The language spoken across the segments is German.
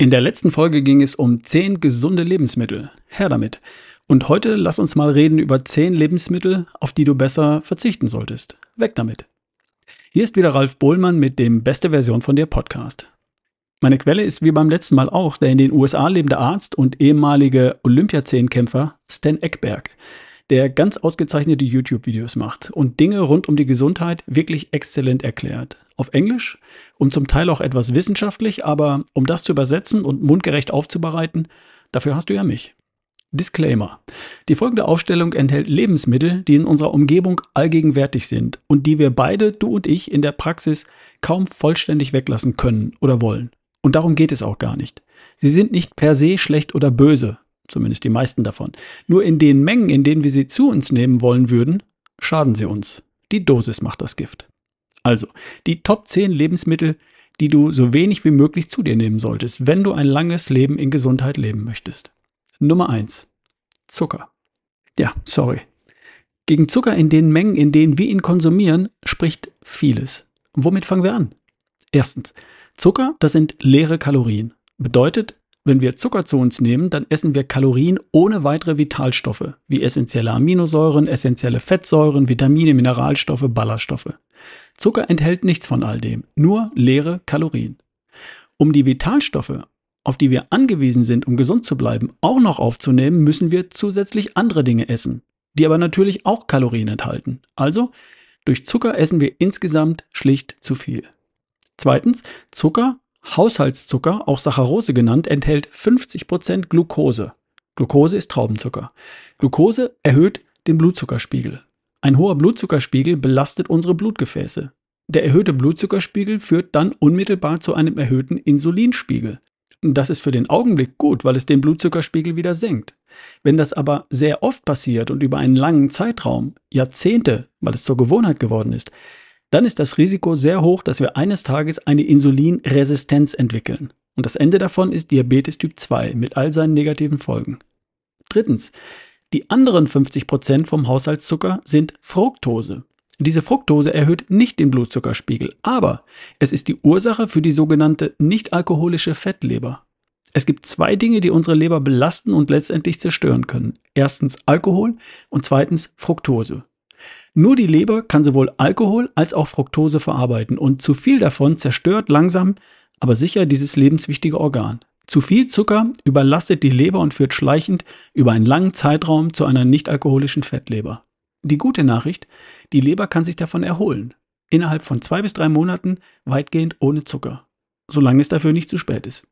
In der letzten Folge ging es um 10 gesunde Lebensmittel. Her damit. Und heute lass uns mal reden über 10 Lebensmittel, auf die du besser verzichten solltest. Weg damit. Hier ist wieder Ralf Bohlmann mit dem Beste Version von dir Podcast. Meine Quelle ist wie beim letzten Mal auch der in den USA lebende Arzt und ehemalige Olympiazehnkämpfer Stan Eckberg, der ganz ausgezeichnete YouTube-Videos macht und Dinge rund um die Gesundheit wirklich exzellent erklärt auf Englisch und zum Teil auch etwas wissenschaftlich, aber um das zu übersetzen und mundgerecht aufzubereiten, dafür hast du ja mich. Disclaimer. Die folgende Aufstellung enthält Lebensmittel, die in unserer Umgebung allgegenwärtig sind und die wir beide, du und ich, in der Praxis kaum vollständig weglassen können oder wollen. Und darum geht es auch gar nicht. Sie sind nicht per se schlecht oder böse, zumindest die meisten davon. Nur in den Mengen, in denen wir sie zu uns nehmen wollen würden, schaden sie uns. Die Dosis macht das Gift. Also, die Top 10 Lebensmittel, die du so wenig wie möglich zu dir nehmen solltest, wenn du ein langes Leben in Gesundheit leben möchtest. Nummer 1. Zucker. Ja, sorry. Gegen Zucker in den Mengen, in denen wir ihn konsumieren, spricht vieles. womit fangen wir an? Erstens, Zucker, das sind leere Kalorien. Bedeutet, wenn wir Zucker zu uns nehmen, dann essen wir Kalorien ohne weitere Vitalstoffe, wie essentielle Aminosäuren, essentielle Fettsäuren, Vitamine, Mineralstoffe, Ballaststoffe. Zucker enthält nichts von all dem, nur leere Kalorien. Um die Vitalstoffe, auf die wir angewiesen sind, um gesund zu bleiben, auch noch aufzunehmen, müssen wir zusätzlich andere Dinge essen, die aber natürlich auch Kalorien enthalten. Also, durch Zucker essen wir insgesamt schlicht zu viel. Zweitens, Zucker, Haushaltszucker, auch Saccharose genannt, enthält 50% Glucose. Glucose ist Traubenzucker. Glucose erhöht den Blutzuckerspiegel. Ein hoher Blutzuckerspiegel belastet unsere Blutgefäße. Der erhöhte Blutzuckerspiegel führt dann unmittelbar zu einem erhöhten Insulinspiegel. Das ist für den Augenblick gut, weil es den Blutzuckerspiegel wieder senkt. Wenn das aber sehr oft passiert und über einen langen Zeitraum, Jahrzehnte, weil es zur Gewohnheit geworden ist, dann ist das Risiko sehr hoch, dass wir eines Tages eine Insulinresistenz entwickeln. Und das Ende davon ist Diabetes Typ 2 mit all seinen negativen Folgen. Drittens, die anderen 50% vom Haushaltszucker sind Fructose. Diese Fructose erhöht nicht den Blutzuckerspiegel, aber es ist die Ursache für die sogenannte nicht-alkoholische Fettleber. Es gibt zwei Dinge, die unsere Leber belasten und letztendlich zerstören können. Erstens Alkohol und zweitens Fructose. Nur die Leber kann sowohl Alkohol als auch Fructose verarbeiten und zu viel davon zerstört langsam, aber sicher dieses lebenswichtige Organ. Zu viel Zucker überlastet die Leber und führt schleichend über einen langen Zeitraum zu einer nichtalkoholischen Fettleber. Die gute Nachricht, die Leber kann sich davon erholen. Innerhalb von zwei bis drei Monaten weitgehend ohne Zucker. Solange es dafür nicht zu spät ist.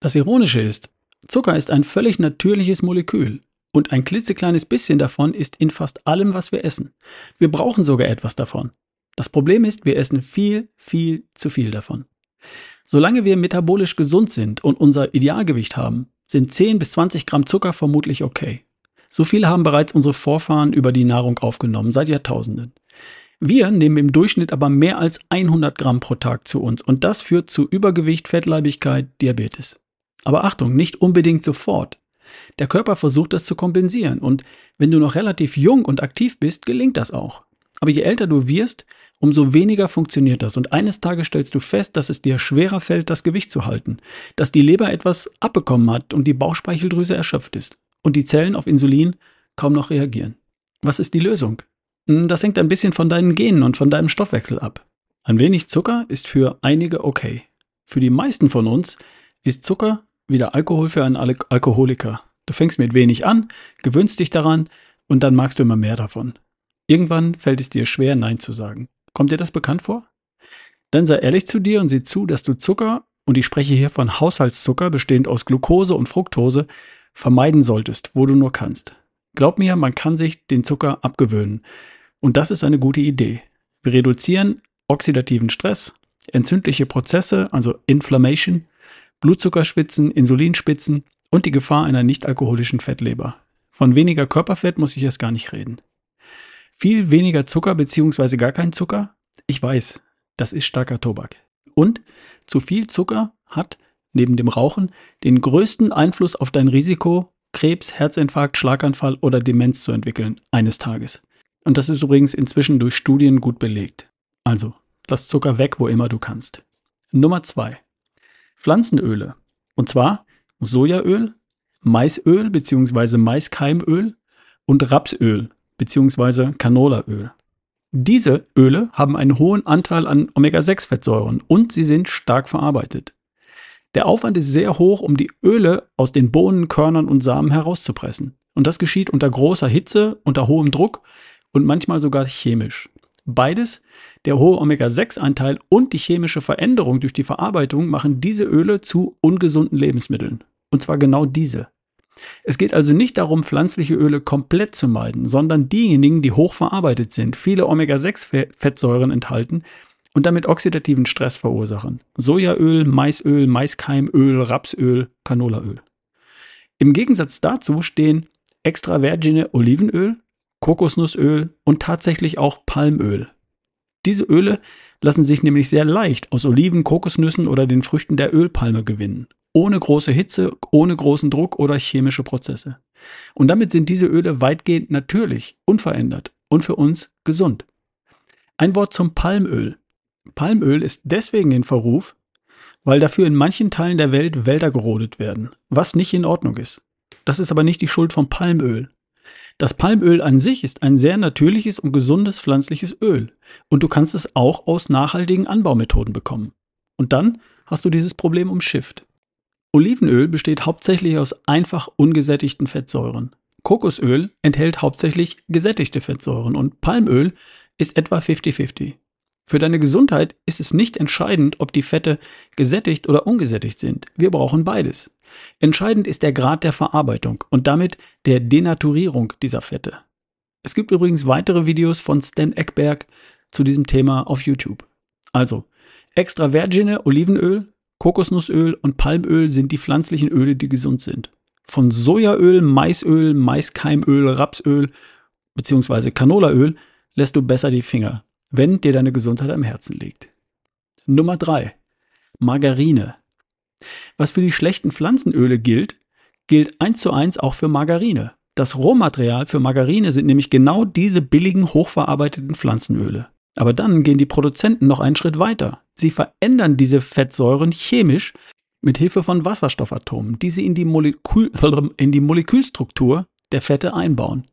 Das Ironische ist, Zucker ist ein völlig natürliches Molekül. Und ein klitzekleines bisschen davon ist in fast allem, was wir essen. Wir brauchen sogar etwas davon. Das Problem ist, wir essen viel, viel zu viel davon. Solange wir metabolisch gesund sind und unser Idealgewicht haben, sind 10 bis 20 Gramm Zucker vermutlich okay. So viel haben bereits unsere Vorfahren über die Nahrung aufgenommen, seit Jahrtausenden. Wir nehmen im Durchschnitt aber mehr als 100 Gramm pro Tag zu uns und das führt zu Übergewicht, Fettleibigkeit, Diabetes. Aber Achtung, nicht unbedingt sofort. Der Körper versucht das zu kompensieren und wenn du noch relativ jung und aktiv bist, gelingt das auch. Aber je älter du wirst, umso weniger funktioniert das. Und eines Tages stellst du fest, dass es dir schwerer fällt, das Gewicht zu halten, dass die Leber etwas abbekommen hat und die Bauchspeicheldrüse erschöpft ist und die Zellen auf Insulin kaum noch reagieren. Was ist die Lösung? Hm, das hängt ein bisschen von deinen Genen und von deinem Stoffwechsel ab. Ein wenig Zucker ist für einige okay. Für die meisten von uns ist Zucker wie der Alkohol für einen Al Alkoholiker. Du fängst mit wenig an, gewöhnst dich daran und dann magst du immer mehr davon. Irgendwann fällt es dir schwer, Nein zu sagen. Kommt dir das bekannt vor? Dann sei ehrlich zu dir und sieh zu, dass du Zucker, und ich spreche hier von Haushaltszucker, bestehend aus Glucose und Fructose, vermeiden solltest, wo du nur kannst. Glaub mir, man kann sich den Zucker abgewöhnen. Und das ist eine gute Idee. Wir reduzieren oxidativen Stress, entzündliche Prozesse, also Inflammation, Blutzuckerspitzen, Insulinspitzen und die Gefahr einer nicht-alkoholischen Fettleber. Von weniger Körperfett muss ich erst gar nicht reden. Viel weniger Zucker bzw. gar kein Zucker? Ich weiß, das ist starker Tobak. Und zu viel Zucker hat neben dem Rauchen den größten Einfluss auf dein Risiko, Krebs, Herzinfarkt, Schlaganfall oder Demenz zu entwickeln eines Tages. Und das ist übrigens inzwischen durch Studien gut belegt. Also, lass Zucker weg, wo immer du kannst. Nummer zwei: Pflanzenöle. Und zwar Sojaöl, Maisöl bzw. Maiskeimöl und Rapsöl bzw. Canolaöl. Diese Öle haben einen hohen Anteil an Omega-6-Fettsäuren und sie sind stark verarbeitet. Der Aufwand ist sehr hoch, um die Öle aus den Bohnen, Körnern und Samen herauszupressen. Und das geschieht unter großer Hitze, unter hohem Druck und manchmal sogar chemisch. Beides, der hohe Omega-6-Anteil und die chemische Veränderung durch die Verarbeitung machen diese Öle zu ungesunden Lebensmitteln. Und zwar genau diese. Es geht also nicht darum, pflanzliche Öle komplett zu meiden, sondern diejenigen, die hochverarbeitet sind, viele Omega-6-Fettsäuren enthalten und damit oxidativen Stress verursachen. Sojaöl, Maisöl, Maiskeimöl, Rapsöl, Canolaöl. Im Gegensatz dazu stehen extra vergine Olivenöl, Kokosnussöl und tatsächlich auch Palmöl. Diese Öle lassen sich nämlich sehr leicht aus Oliven, Kokosnüssen oder den Früchten der Ölpalme gewinnen ohne große Hitze, ohne großen Druck oder chemische Prozesse. Und damit sind diese Öle weitgehend natürlich, unverändert und für uns gesund. Ein Wort zum Palmöl. Palmöl ist deswegen in Verruf, weil dafür in manchen Teilen der Welt Wälder gerodet werden, was nicht in Ordnung ist. Das ist aber nicht die Schuld von Palmöl. Das Palmöl an sich ist ein sehr natürliches und gesundes pflanzliches Öl und du kannst es auch aus nachhaltigen Anbaumethoden bekommen. Und dann hast du dieses Problem umschifft. Olivenöl besteht hauptsächlich aus einfach ungesättigten Fettsäuren. Kokosöl enthält hauptsächlich gesättigte Fettsäuren und Palmöl ist etwa 50-50. Für deine Gesundheit ist es nicht entscheidend, ob die Fette gesättigt oder ungesättigt sind. Wir brauchen beides. Entscheidend ist der Grad der Verarbeitung und damit der Denaturierung dieser Fette. Es gibt übrigens weitere Videos von Stan Eckberg zu diesem Thema auf YouTube. Also, extra vergine Olivenöl Kokosnussöl und Palmöl sind die pflanzlichen Öle, die gesund sind. Von Sojaöl, Maisöl, Maiskeimöl, Rapsöl bzw. Canolaöl lässt du besser die Finger, wenn dir deine Gesundheit am Herzen liegt. Nummer 3. Margarine. Was für die schlechten Pflanzenöle gilt, gilt eins zu eins auch für Margarine. Das Rohmaterial für Margarine sind nämlich genau diese billigen, hochverarbeiteten Pflanzenöle. Aber dann gehen die Produzenten noch einen Schritt weiter. Sie verändern diese Fettsäuren chemisch mit Hilfe von Wasserstoffatomen, die sie in die, Molekül in die Molekülstruktur der Fette einbauen.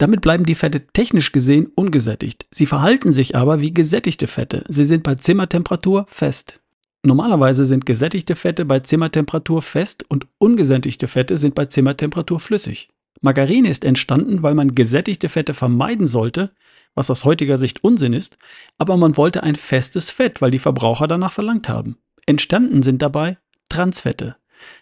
Damit bleiben die Fette technisch gesehen ungesättigt. Sie verhalten sich aber wie gesättigte Fette. Sie sind bei Zimmertemperatur fest. Normalerweise sind gesättigte Fette bei Zimmertemperatur fest und ungesättigte Fette sind bei Zimmertemperatur flüssig. Margarine ist entstanden, weil man gesättigte Fette vermeiden sollte, was aus heutiger Sicht Unsinn ist, aber man wollte ein festes Fett, weil die Verbraucher danach verlangt haben. Entstanden sind dabei Transfette.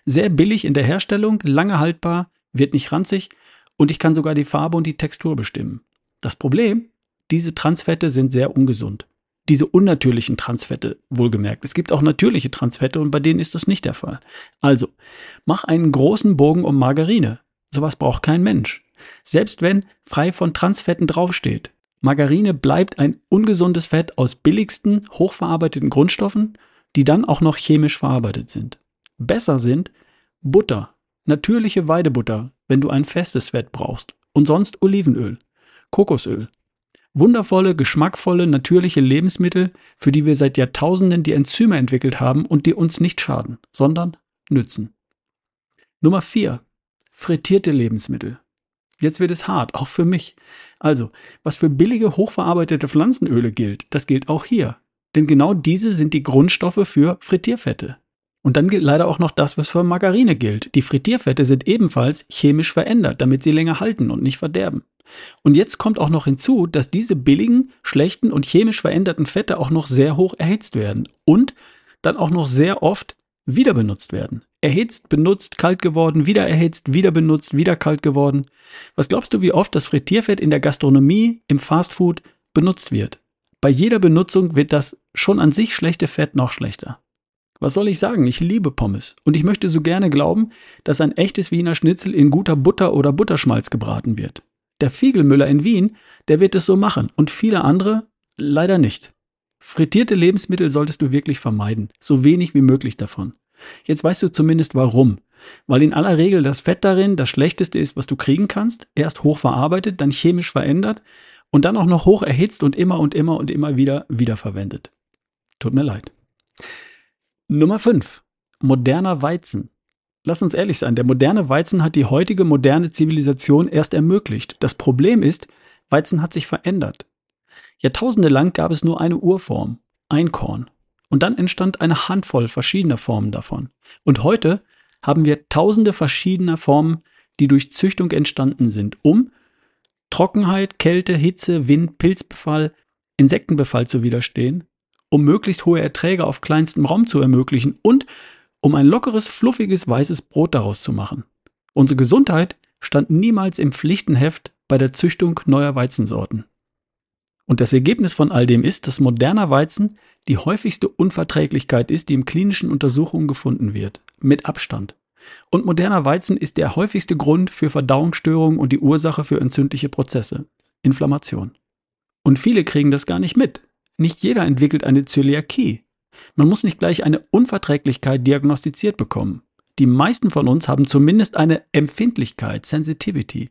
Sehr billig in der Herstellung, lange haltbar, wird nicht ranzig und ich kann sogar die Farbe und die Textur bestimmen. Das Problem, diese Transfette sind sehr ungesund. Diese unnatürlichen Transfette, wohlgemerkt. Es gibt auch natürliche Transfette und bei denen ist das nicht der Fall. Also, mach einen großen Bogen um Margarine. Sowas braucht kein Mensch. Selbst wenn frei von Transfetten draufsteht, Margarine bleibt ein ungesundes Fett aus billigsten, hochverarbeiteten Grundstoffen, die dann auch noch chemisch verarbeitet sind. Besser sind Butter, natürliche Weidebutter, wenn du ein festes Fett brauchst, und sonst Olivenöl, Kokosöl. Wundervolle, geschmackvolle, natürliche Lebensmittel, für die wir seit Jahrtausenden die Enzyme entwickelt haben und die uns nicht schaden, sondern nützen. Nummer 4. Frittierte Lebensmittel. Jetzt wird es hart, auch für mich. Also, was für billige, hochverarbeitete Pflanzenöle gilt, das gilt auch hier. Denn genau diese sind die Grundstoffe für Frittierfette. Und dann gilt leider auch noch das, was für Margarine gilt. Die Frittierfette sind ebenfalls chemisch verändert, damit sie länger halten und nicht verderben. Und jetzt kommt auch noch hinzu, dass diese billigen, schlechten und chemisch veränderten Fette auch noch sehr hoch erhitzt werden und dann auch noch sehr oft wieder benutzt werden erhitzt, benutzt, kalt geworden, wieder erhitzt, wieder benutzt, wieder kalt geworden. Was glaubst du, wie oft das Frittierfett in der Gastronomie, im Fastfood benutzt wird? Bei jeder Benutzung wird das schon an sich schlechte Fett noch schlechter. Was soll ich sagen? Ich liebe Pommes und ich möchte so gerne glauben, dass ein echtes Wiener Schnitzel in guter Butter oder Butterschmalz gebraten wird. Der Fiegelmüller in Wien, der wird es so machen und viele andere leider nicht. Frittierte Lebensmittel solltest du wirklich vermeiden, so wenig wie möglich davon. Jetzt weißt du zumindest warum. Weil in aller Regel das Fett darin das Schlechteste ist, was du kriegen kannst. Erst hoch verarbeitet, dann chemisch verändert und dann auch noch hoch erhitzt und immer und immer und immer wieder wiederverwendet. Tut mir leid. Nummer 5. Moderner Weizen. Lass uns ehrlich sein, der moderne Weizen hat die heutige moderne Zivilisation erst ermöglicht. Das Problem ist, Weizen hat sich verändert. Jahrtausende lang gab es nur eine Urform, Einkorn. Und dann entstand eine Handvoll verschiedener Formen davon. Und heute haben wir tausende verschiedener Formen, die durch Züchtung entstanden sind, um Trockenheit, Kälte, Hitze, Wind, Pilzbefall, Insektenbefall zu widerstehen, um möglichst hohe Erträge auf kleinstem Raum zu ermöglichen und um ein lockeres, fluffiges, weißes Brot daraus zu machen. Unsere Gesundheit stand niemals im Pflichtenheft bei der Züchtung neuer Weizensorten. Und das Ergebnis von all dem ist, dass moderner Weizen die häufigste Unverträglichkeit ist, die in klinischen Untersuchungen gefunden wird, mit Abstand. Und moderner Weizen ist der häufigste Grund für Verdauungsstörungen und die Ursache für entzündliche Prozesse, Inflammation. Und viele kriegen das gar nicht mit. Nicht jeder entwickelt eine Zöliakie. Man muss nicht gleich eine Unverträglichkeit diagnostiziert bekommen. Die meisten von uns haben zumindest eine Empfindlichkeit, Sensitivity,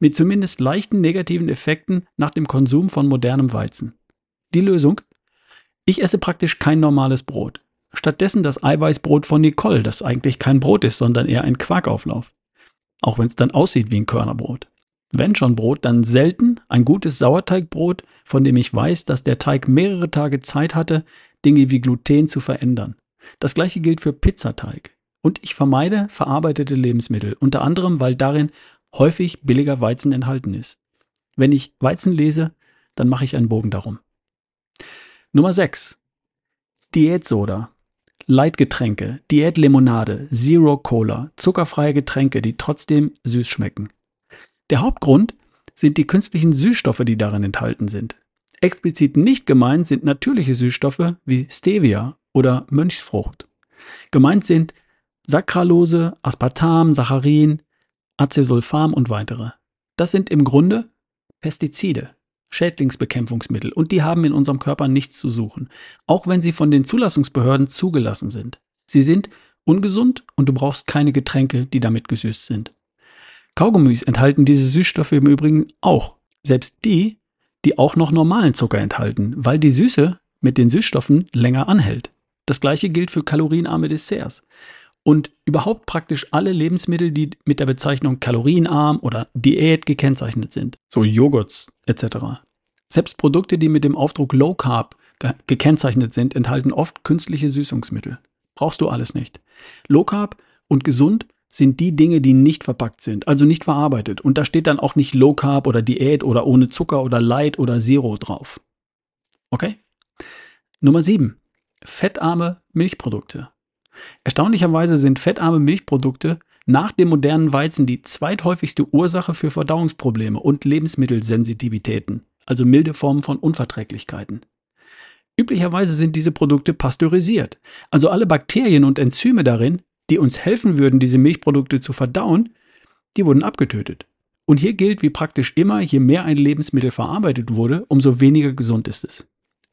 mit zumindest leichten negativen Effekten nach dem Konsum von modernem Weizen. Die Lösung? Ich esse praktisch kein normales Brot. Stattdessen das Eiweißbrot von Nicole, das eigentlich kein Brot ist, sondern eher ein Quarkauflauf. Auch wenn es dann aussieht wie ein Körnerbrot. Wenn schon Brot, dann selten ein gutes Sauerteigbrot, von dem ich weiß, dass der Teig mehrere Tage Zeit hatte, Dinge wie Gluten zu verändern. Das gleiche gilt für Pizzateig. Und ich vermeide verarbeitete Lebensmittel, unter anderem, weil darin häufig billiger Weizen enthalten ist. Wenn ich Weizen lese, dann mache ich einen Bogen darum. Nummer 6. Diätsoda. Leitgetränke, Diätlimonade, Zero Cola, zuckerfreie Getränke, die trotzdem süß schmecken. Der Hauptgrund sind die künstlichen Süßstoffe, die darin enthalten sind. Explizit nicht gemeint sind natürliche Süßstoffe wie Stevia oder Mönchsfrucht. Gemeint sind Saccharose, Aspartam, Saccharin, Acesulfam und weitere. Das sind im Grunde Pestizide. Schädlingsbekämpfungsmittel und die haben in unserem Körper nichts zu suchen, auch wenn sie von den Zulassungsbehörden zugelassen sind. Sie sind ungesund und du brauchst keine Getränke, die damit gesüßt sind. Kaugummis enthalten diese Süßstoffe im Übrigen auch, selbst die, die auch noch normalen Zucker enthalten, weil die Süße mit den Süßstoffen länger anhält. Das gleiche gilt für kalorienarme Desserts. Und überhaupt praktisch alle Lebensmittel, die mit der Bezeichnung kalorienarm oder Diät gekennzeichnet sind, so Joghurts etc. Selbst Produkte, die mit dem Aufdruck Low Carb ge gekennzeichnet sind, enthalten oft künstliche Süßungsmittel. Brauchst du alles nicht. Low Carb und gesund sind die Dinge, die nicht verpackt sind, also nicht verarbeitet. Und da steht dann auch nicht Low Carb oder Diät oder ohne Zucker oder Light oder Zero drauf. Okay? Nummer 7. Fettarme Milchprodukte. Erstaunlicherweise sind fettarme Milchprodukte nach dem modernen Weizen die zweithäufigste Ursache für Verdauungsprobleme und Lebensmittelsensitivitäten, also milde Formen von Unverträglichkeiten. Üblicherweise sind diese Produkte pasteurisiert, also alle Bakterien und Enzyme darin, die uns helfen würden, diese Milchprodukte zu verdauen, die wurden abgetötet. Und hier gilt wie praktisch immer, je mehr ein Lebensmittel verarbeitet wurde, umso weniger gesund ist es.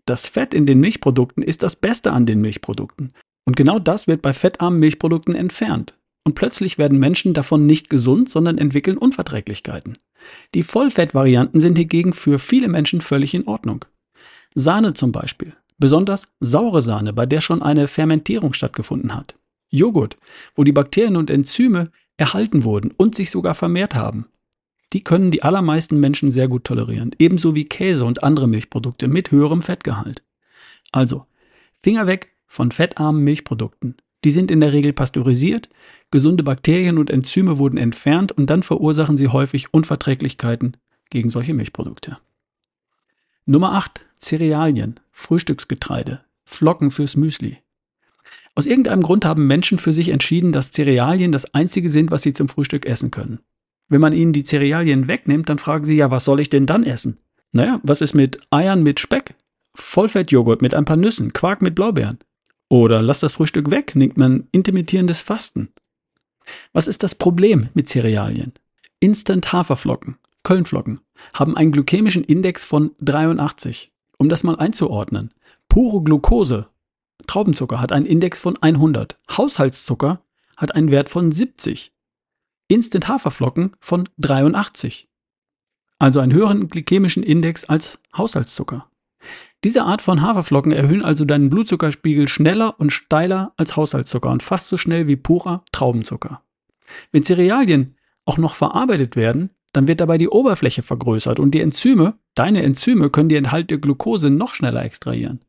Das Fett in den Milchprodukten ist das Beste an den Milchprodukten. Und genau das wird bei fettarmen Milchprodukten entfernt. Und plötzlich werden Menschen davon nicht gesund, sondern entwickeln Unverträglichkeiten. Die Vollfettvarianten sind hingegen für viele Menschen völlig in Ordnung. Sahne zum Beispiel. Besonders saure Sahne, bei der schon eine Fermentierung stattgefunden hat. Joghurt, wo die Bakterien und Enzyme erhalten wurden und sich sogar vermehrt haben. Die können die allermeisten Menschen sehr gut tolerieren, ebenso wie Käse und andere Milchprodukte mit höherem Fettgehalt. Also, Finger weg von fettarmen Milchprodukten. Die sind in der Regel pasteurisiert, gesunde Bakterien und Enzyme wurden entfernt und dann verursachen sie häufig Unverträglichkeiten gegen solche Milchprodukte. Nummer 8. Cerealien, Frühstücksgetreide, Flocken fürs Müsli. Aus irgendeinem Grund haben Menschen für sich entschieden, dass Cerealien das einzige sind, was sie zum Frühstück essen können. Wenn man ihnen die Cerealien wegnimmt, dann fragen sie ja, was soll ich denn dann essen? Naja, was ist mit Eiern mit Speck? Vollfettjoghurt mit ein paar Nüssen, Quark mit Blaubeeren. Oder lass das Frühstück weg, nimmt man intermittierendes Fasten. Was ist das Problem mit Cerealien? Instant Haferflocken, Kölnflocken, haben einen glykämischen Index von 83. Um das mal einzuordnen. Pure Glucose, Traubenzucker, hat einen Index von 100. Haushaltszucker hat einen Wert von 70. Instant Haferflocken von 83. Also einen höheren glykämischen Index als Haushaltszucker. Diese Art von Haferflocken erhöhen also deinen Blutzuckerspiegel schneller und steiler als Haushaltszucker und fast so schnell wie purer Traubenzucker. Wenn Cerealien auch noch verarbeitet werden, dann wird dabei die Oberfläche vergrößert und die Enzyme, deine Enzyme, können die enthaltene Glucose noch schneller extrahieren.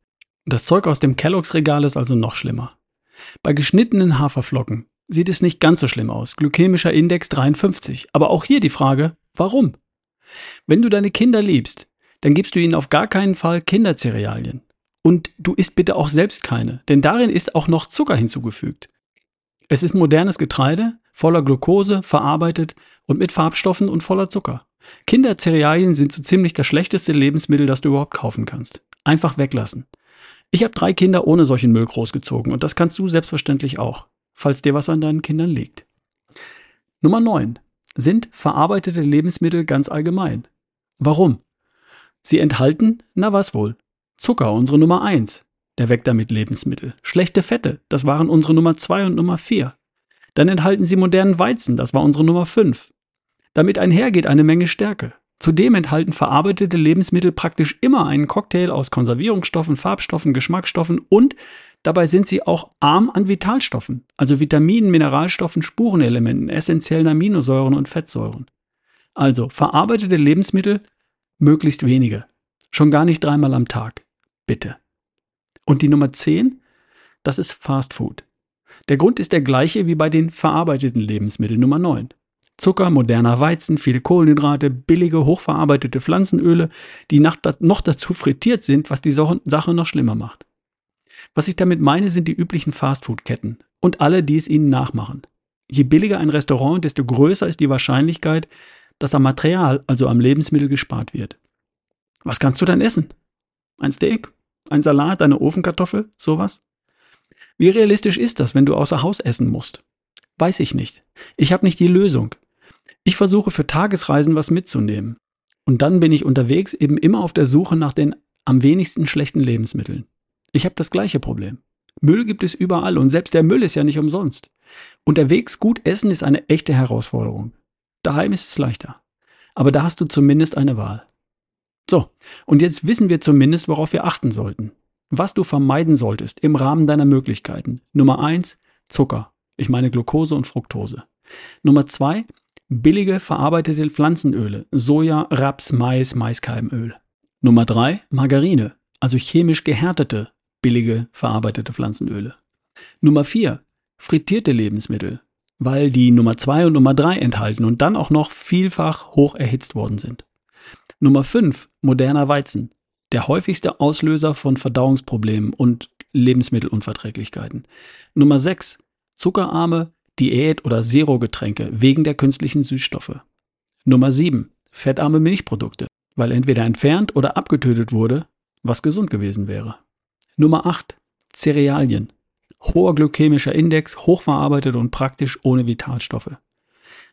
Das Zeug aus dem Kelloggs Regal ist also noch schlimmer. Bei geschnittenen Haferflocken sieht es nicht ganz so schlimm aus. Glykämischer Index 53. Aber auch hier die Frage, warum? Wenn du deine Kinder liebst, dann gibst du ihnen auf gar keinen Fall Kindercerealien. Und du isst bitte auch selbst keine, denn darin ist auch noch Zucker hinzugefügt. Es ist modernes Getreide, voller Glucose, verarbeitet und mit Farbstoffen und voller Zucker. Kindercerealien sind so ziemlich das schlechteste Lebensmittel, das du überhaupt kaufen kannst. Einfach weglassen. Ich habe drei Kinder ohne solchen Müll großgezogen und das kannst du selbstverständlich auch, falls dir was an deinen Kindern liegt. Nummer 9 sind verarbeitete Lebensmittel ganz allgemein. Warum? Sie enthalten, na was wohl? Zucker, unsere Nummer 1. Der weg damit Lebensmittel. Schlechte Fette, das waren unsere Nummer 2 und Nummer 4. Dann enthalten sie modernen Weizen, das war unsere Nummer 5. Damit einhergeht eine Menge Stärke. Zudem enthalten verarbeitete Lebensmittel praktisch immer einen Cocktail aus Konservierungsstoffen, Farbstoffen, Geschmacksstoffen und dabei sind sie auch arm an Vitalstoffen, also Vitaminen, Mineralstoffen, Spurenelementen, essentiellen Aminosäuren und Fettsäuren. Also verarbeitete Lebensmittel möglichst wenige. Schon gar nicht dreimal am Tag. Bitte. Und die Nummer 10, das ist Fast Food. Der Grund ist der gleiche wie bei den verarbeiteten Lebensmitteln Nummer 9. Zucker, moderner Weizen, viele Kohlenhydrate, billige, hochverarbeitete Pflanzenöle, die noch dazu frittiert sind, was die Sache noch schlimmer macht. Was ich damit meine, sind die üblichen Fastfood-Ketten und alle, die es ihnen nachmachen. Je billiger ein Restaurant, desto größer ist die Wahrscheinlichkeit, dass am Material, also am Lebensmittel, gespart wird. Was kannst du dann essen? Ein Steak? Ein Salat? Eine Ofenkartoffel? Sowas? Wie realistisch ist das, wenn du außer Haus essen musst? Weiß ich nicht. Ich habe nicht die Lösung. Ich versuche für Tagesreisen was mitzunehmen. Und dann bin ich unterwegs eben immer auf der Suche nach den am wenigsten schlechten Lebensmitteln. Ich habe das gleiche Problem. Müll gibt es überall und selbst der Müll ist ja nicht umsonst. Unterwegs gut essen ist eine echte Herausforderung. Daheim ist es leichter. Aber da hast du zumindest eine Wahl. So, und jetzt wissen wir zumindest, worauf wir achten sollten. Was du vermeiden solltest im Rahmen deiner Möglichkeiten. Nummer eins Zucker. Ich meine Glucose und Fructose. Nummer zwei billige verarbeitete Pflanzenöle, Soja, Raps, Mais, Maiskalbenöl. Nummer drei Margarine, also chemisch gehärtete, billige verarbeitete Pflanzenöle. Nummer vier frittierte Lebensmittel, weil die Nummer zwei und Nummer drei enthalten und dann auch noch vielfach hoch erhitzt worden sind. Nummer fünf moderner Weizen, der häufigste Auslöser von Verdauungsproblemen und Lebensmittelunverträglichkeiten. Nummer sechs zuckerarme, Diät- oder Zero-Getränke wegen der künstlichen Süßstoffe. Nummer 7. Fettarme Milchprodukte, weil entweder entfernt oder abgetötet wurde, was gesund gewesen wäre. Nummer 8. Cerealien. Hoher glykämischer Index, hochverarbeitet und praktisch ohne Vitalstoffe.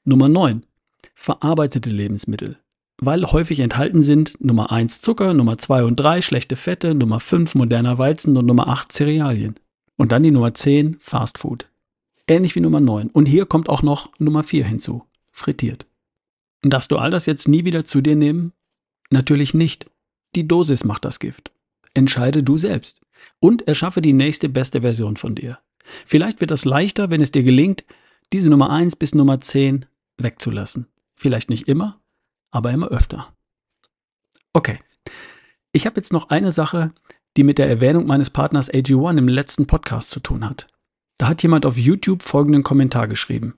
Nummer 9. Verarbeitete Lebensmittel. Weil häufig enthalten sind Nummer 1 Zucker, Nummer 2 und 3 schlechte Fette, Nummer 5 moderner Weizen und Nummer 8 Cerealien. Und dann die Nummer 10 Fast Food ähnlich wie Nummer 9. Und hier kommt auch noch Nummer 4 hinzu, frittiert. Darfst du all das jetzt nie wieder zu dir nehmen? Natürlich nicht. Die Dosis macht das Gift. Entscheide du selbst und erschaffe die nächste beste Version von dir. Vielleicht wird das leichter, wenn es dir gelingt, diese Nummer 1 bis Nummer 10 wegzulassen. Vielleicht nicht immer, aber immer öfter. Okay. Ich habe jetzt noch eine Sache, die mit der Erwähnung meines Partners AG1 im letzten Podcast zu tun hat. Da hat jemand auf YouTube folgenden Kommentar geschrieben.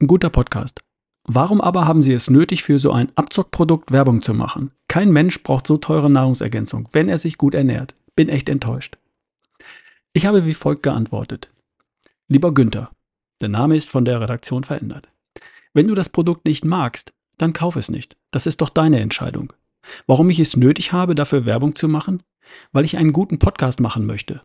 Ein guter Podcast. Warum aber haben Sie es nötig, für so ein Abzockprodukt Werbung zu machen? Kein Mensch braucht so teure Nahrungsergänzung, wenn er sich gut ernährt. Bin echt enttäuscht. Ich habe wie folgt geantwortet. Lieber Günther, der Name ist von der Redaktion verändert. Wenn du das Produkt nicht magst, dann kauf es nicht. Das ist doch deine Entscheidung. Warum ich es nötig habe, dafür Werbung zu machen? Weil ich einen guten Podcast machen möchte.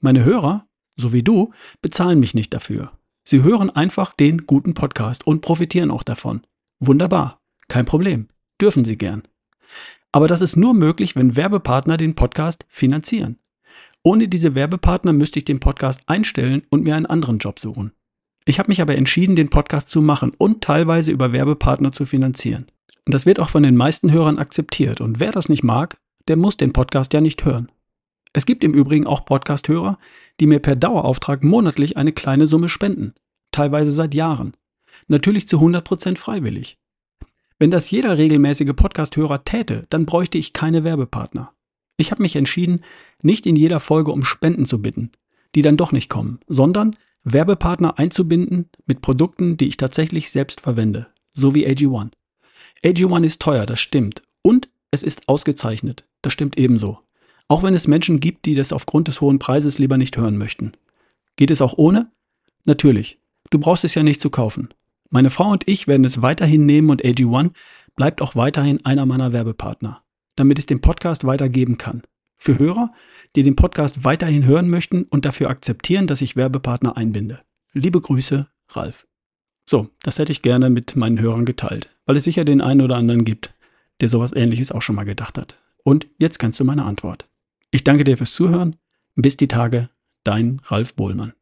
Meine Hörer so wie du, bezahlen mich nicht dafür. Sie hören einfach den guten Podcast und profitieren auch davon. Wunderbar, kein Problem, dürfen Sie gern. Aber das ist nur möglich, wenn Werbepartner den Podcast finanzieren. Ohne diese Werbepartner müsste ich den Podcast einstellen und mir einen anderen Job suchen. Ich habe mich aber entschieden, den Podcast zu machen und teilweise über Werbepartner zu finanzieren. Und das wird auch von den meisten Hörern akzeptiert. Und wer das nicht mag, der muss den Podcast ja nicht hören. Es gibt im Übrigen auch Podcast-Hörer, die mir per Dauerauftrag monatlich eine kleine Summe spenden, teilweise seit Jahren. Natürlich zu 100% freiwillig. Wenn das jeder regelmäßige Podcast-Hörer täte, dann bräuchte ich keine Werbepartner. Ich habe mich entschieden, nicht in jeder Folge um Spenden zu bitten, die dann doch nicht kommen, sondern Werbepartner einzubinden mit Produkten, die ich tatsächlich selbst verwende, so wie AG1. AG1 ist teuer, das stimmt, und es ist ausgezeichnet, das stimmt ebenso. Auch wenn es Menschen gibt, die das aufgrund des hohen Preises lieber nicht hören möchten. Geht es auch ohne? Natürlich. Du brauchst es ja nicht zu kaufen. Meine Frau und ich werden es weiterhin nehmen und AG1 bleibt auch weiterhin einer meiner Werbepartner, damit es den Podcast weitergeben kann. Für Hörer, die den Podcast weiterhin hören möchten und dafür akzeptieren, dass ich Werbepartner einbinde. Liebe Grüße, Ralf. So, das hätte ich gerne mit meinen Hörern geteilt, weil es sicher den einen oder anderen gibt, der sowas ähnliches auch schon mal gedacht hat. Und jetzt kannst du meine Antwort. Ich danke dir fürs Zuhören. Bis die Tage, dein Ralf Bohlmann.